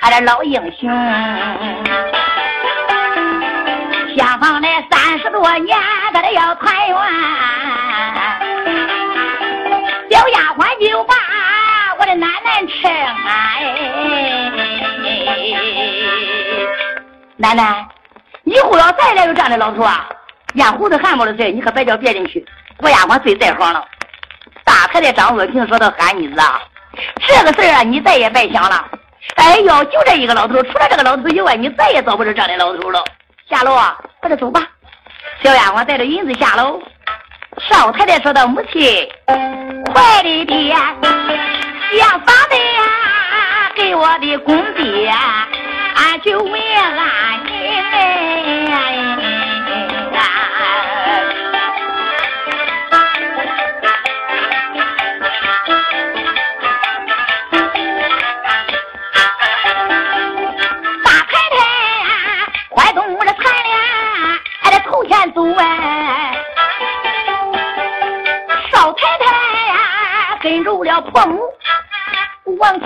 俺这老英雄，厢房里三十多年，他这要团圆，小丫鬟就把我的奶奶称哎。奶奶，以后要再来有这样的老头啊，烟胡子汗毛的事，你可别叫别人去。我丫鬟最在行了。大太太张若萍说到喊你子啊，这个事儿啊，你再也别想了。哎呦，就这一个老头，除了这个老头以外，你再也找不着这样的老头了。下楼啊，快点走吧。小丫鬟带着银子下楼。少太太说道母亲，快的爹，要房的呀，给我的公爹。俺就问俺你，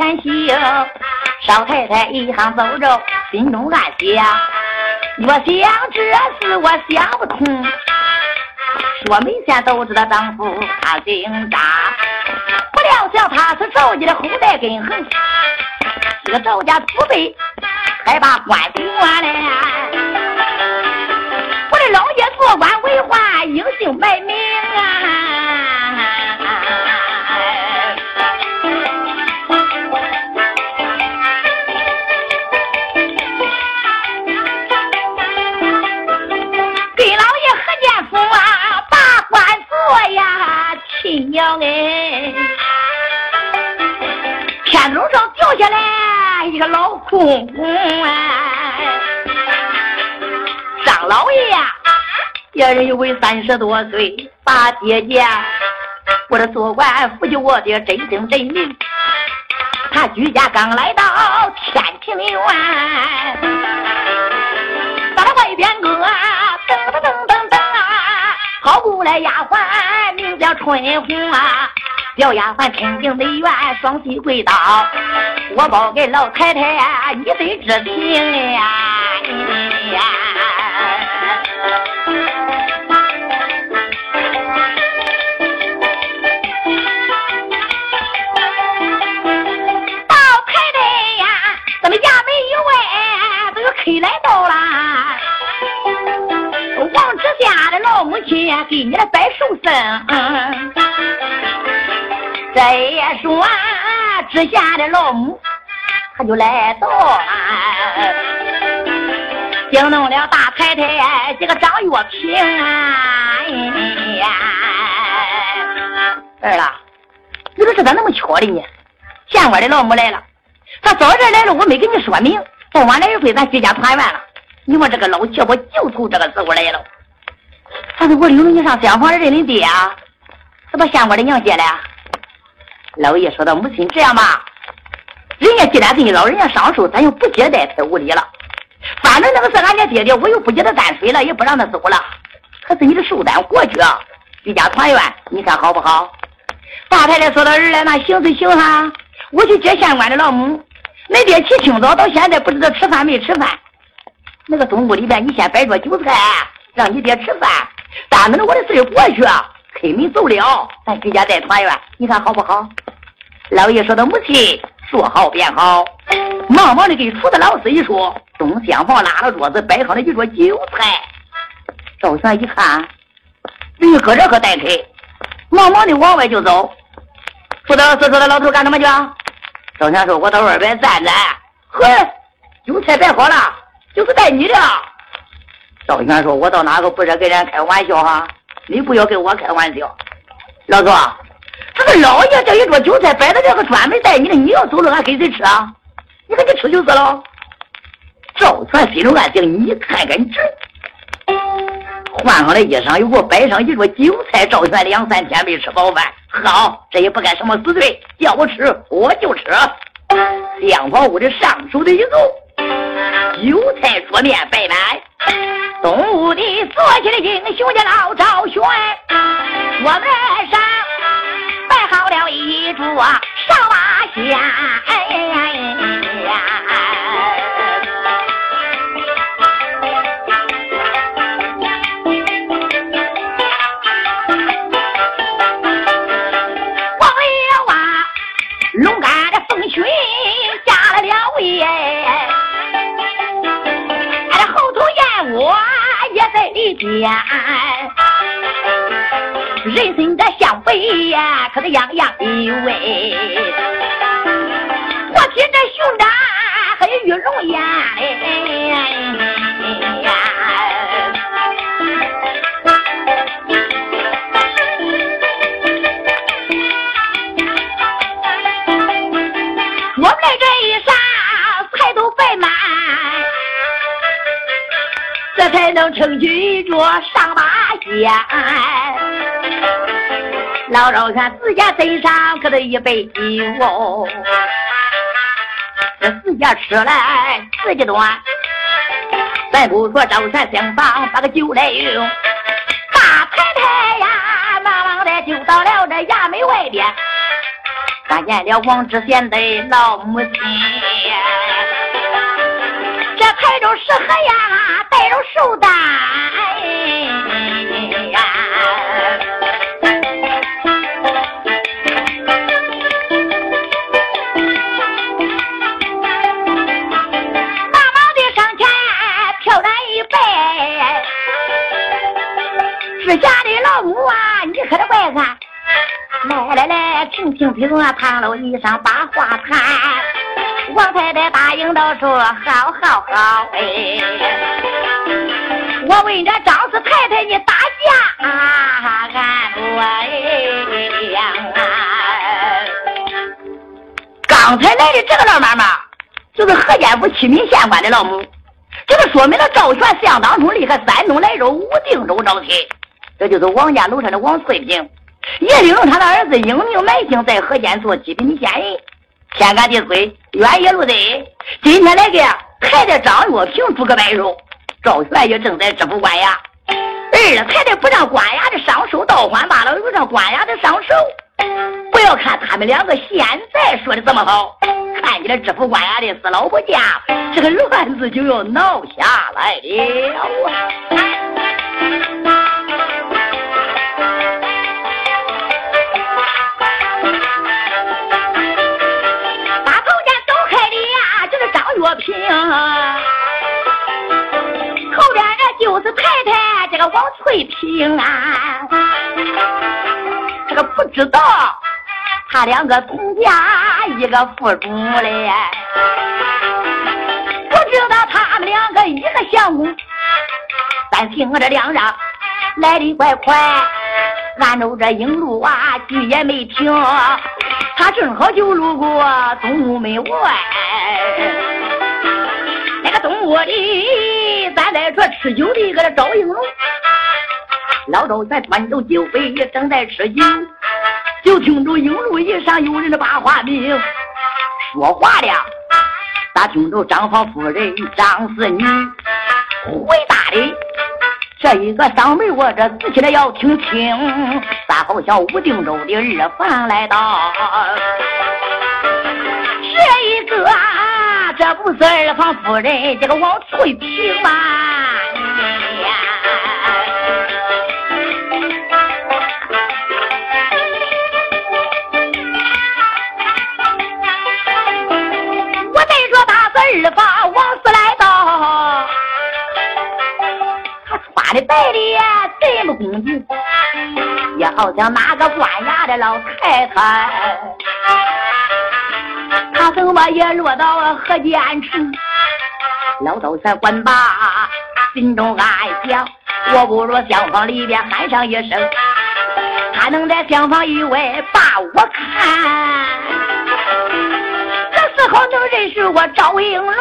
前行。少太太一行走着，心中暗想：我想这事我想不通。说每天都知道丈夫他姓张，不料想他是赵家的后代根横，这个赵家祖辈还把官做了。我的老爷做官为官，英雄卖名啊！娘哎，天楼上掉下来一个老公公哎，张老爷呀，也认为三十多岁，大姐姐，我这做官辅救我的真心真命。他居家刚来到天庭院，到了外边个噔噔噔噔噔啊，跑过来丫鬟。叫春红啊，叫丫鬟陈情内院，双膝跪倒，我保给老太太你得知情呀。给你来摆寿生，再说之下的老母，他就来到，惊动了大太太这个张月平呀。儿了，你说这咋那么巧的呢？县官的老母来了，他早点来了，我没跟你说明，再晚来一回，咱居家团圆了。你说这个老七婆就从这个时候来了，他说我领着你上厢房认认爹啊，他把县官的娘接来。老爷说道：“母亲，这样吧，人家既然给你老人家上寿，咱就不接待太无礼了。反正那个是俺家爹爹，我又不接他担水了，也不让他走了。可是你的寿单过去，一家团圆，你看好不好？”大太太说到：“儿来，那行是行哈，我去接县官的老母。恁爹起清早到现在不知道吃饭没吃饭。”那个东屋里边，你先摆桌酒菜，让你爹吃饭。但等着我的事过去，开门走了，咱居家再团圆，你看好不好？老爷说的母亲说好便好，忙忙的给厨子老师一说，东厢房拉了桌子，摆上了一桌酒菜。赵全一看，人搁这可待开，忙忙的往外就走。厨子老师说的老头干什么去？赵全说：“我到外边站站。”嘿，酒菜摆好了。就是带你的，赵全说：“我到哪个不是跟人开玩笑哈？你不要跟我开玩笑。”老左，这个老爷这一桌酒菜摆在这个专门带你的，你要走了，俺给谁吃啊？你看你吃就是了。赵全心中暗想：你看看你这，换上了衣裳，又给我摆上一桌酒菜。赵全两三天没吃饱饭，好，这也不干什么死罪，叫我吃我就吃。厢房屋的上手的一走。油菜桌面摆满，东吴的坐起了英雄的老赵玄，我们上摆好了一桌上马仙。间，人生这向北呀，可是样样有味。我听这熊掌还有玉龙眼呀，我们来这一上菜都摆满。这才能撑起一桌上八仙。老赵看自家身上可得一杯酒，这自家吃来自己端。咱不说赵三厢房把个酒来。用，大太太呀，忙忙的就到了这衙门外边，看见了王知县的老母亲。这抬着石盒呀，听听听啊，唐老衣裳把话谈。王太太答应到说：“好好好，哎！我问这张四太太，你打架啊？俺我哎呀！刚才来的这个老妈妈，就是河间府七名县官的老母，这个说明了赵全相当中离开山东莱州武定州招亲，这就是王家楼上的王翠萍，也领着他的儿子英明买姓，在河间做极品县人。”天干地水，远野路的。今天来给太太张月平出个白寿，赵玄也正在知府官衙。二太太不让官衙的上手倒换罢了，又让官衙的上手。不要看他们两个现在说的这么好，看起来知府官衙的死老不见，这个乱子就要闹下来了。翠萍啊，这个不知道他两个同家一个父主嘞，不知道他们两个一个相公，但听这两嚷来的怪快，按着这影路啊，句也没停，他正好就路过东屋门外。那个东屋里，咱在说吃酒的搁这赵应龙，老赵才端着酒杯正在吃酒，就听着影路一上有人的把话明，说话的，咋听着张房夫人张四女回答的？这一个嗓门我这仔细的要听清，咋好像武定州的二房来到？这一个。这不是二房夫人，这个王翠萍吗？二房王四来到，他穿的白的呀这么恭敬，也好像哪个官衙的老太太。他怎么也落到河间城？老道才管罢，心中暗想：我不如厢房里边喊上一声，他能在厢房以外把我看。是我赵应龙。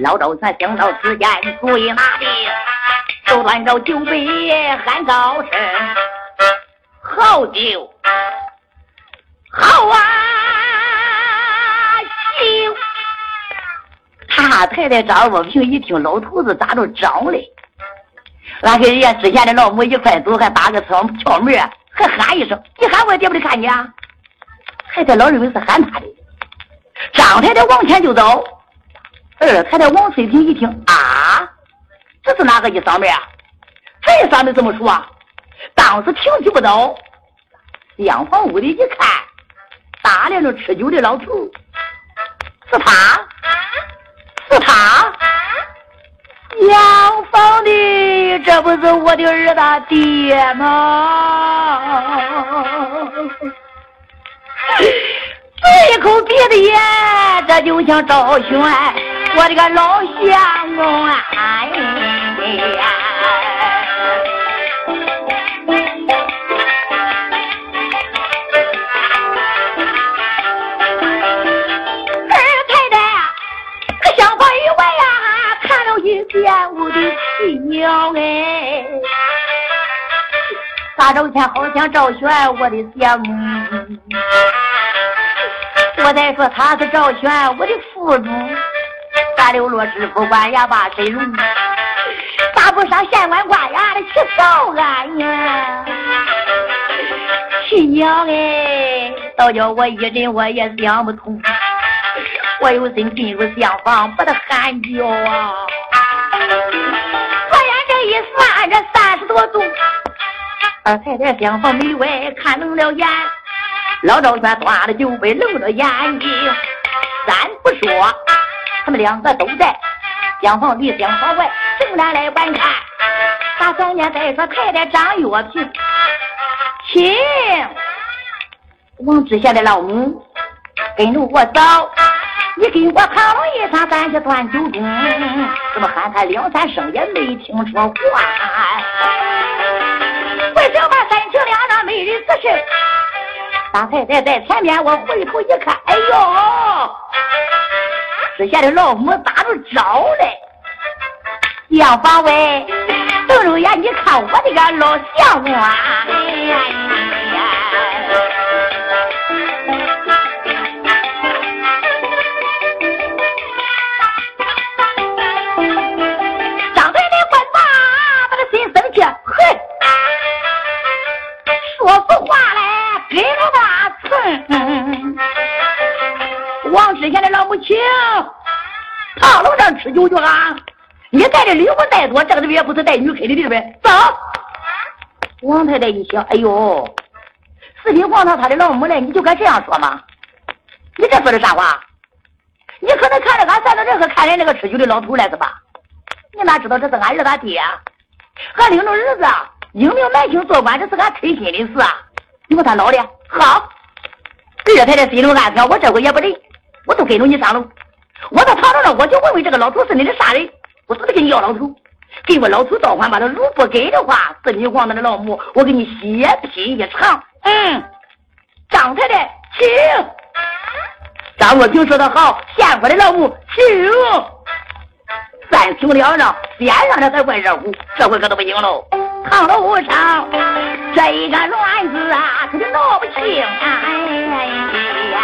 老赵才想到此间，主意拿定，手端着酒杯喊高声：好酒，好啊！大太太张若平一听老头子咋着张嘞，俺跟人家之前的老母一块走，还打个敲敲门，还喊一声，你喊我爹不得看见啊？太太老认为是喊他的。张太太往前就走，二太太王翠萍一听啊，这是哪个一嗓门啊？这嗓门怎么说啊？当时停起不走，厢房屋里一看，打量着吃酒的老头，是他，是他，厢房的，这不是我的儿子爹吗？一口鼻子烟，这就像赵轩，我的个老相公啊！哎呀，二太太，可厢房以外呀，看了一遍我的亲娘哎，大周天好像赵轩，我的相公。我再说他是赵玄，我的副主，大刘罗知府官衙把谁容？咋不上县官挂衙的去告俺呀！亲娘哎，倒叫我一人我也想不通。我有心进入厢房，把他喊叫啊！转眼这一算，这三十多钟，二太太厢房门外看瞪了眼。老赵全端着酒杯，露着眼睛。三不说，他们两个都在厢房里、厢房外，正然来观看。大少年再说太太张月平，请王知县的老母跟着我走，你给我扛了一场，咱去断酒盅。怎么喊他两三声也没听说话？为什么三情两让没人吱声？大太太在前面，我回头一看，哎呦，这下的老母咋着招嘞？厢房外瞪着眼，你看我这个老相公啊！哎呀呀！也，不是带女客的地呗？走！王太太一想，哎呦，四品皇上他的老母来，你就敢这样说吗？你这说的啥话？你可能看着俺三个人和看人那个吃酒的老头来是吧？你哪知道这是俺儿子爹？啊俺领着儿子英明满清做官，这是俺推心的事啊！你问他老的好。二太太心中暗想：我这回也不认，我都跟着你上楼。我到堂楼上，我就问问这个老头是你的啥人？我是不是跟你要老头？给我老头倒反，把他如不给的话，四你王家的老母，我给你血拼一场。嗯，张太太，请。张若萍说的好，县官的老母，请。三平两让，边上的还怪热乎，这回可都不行喽。唐楼上这一个乱子啊，他就闹不清。哎呀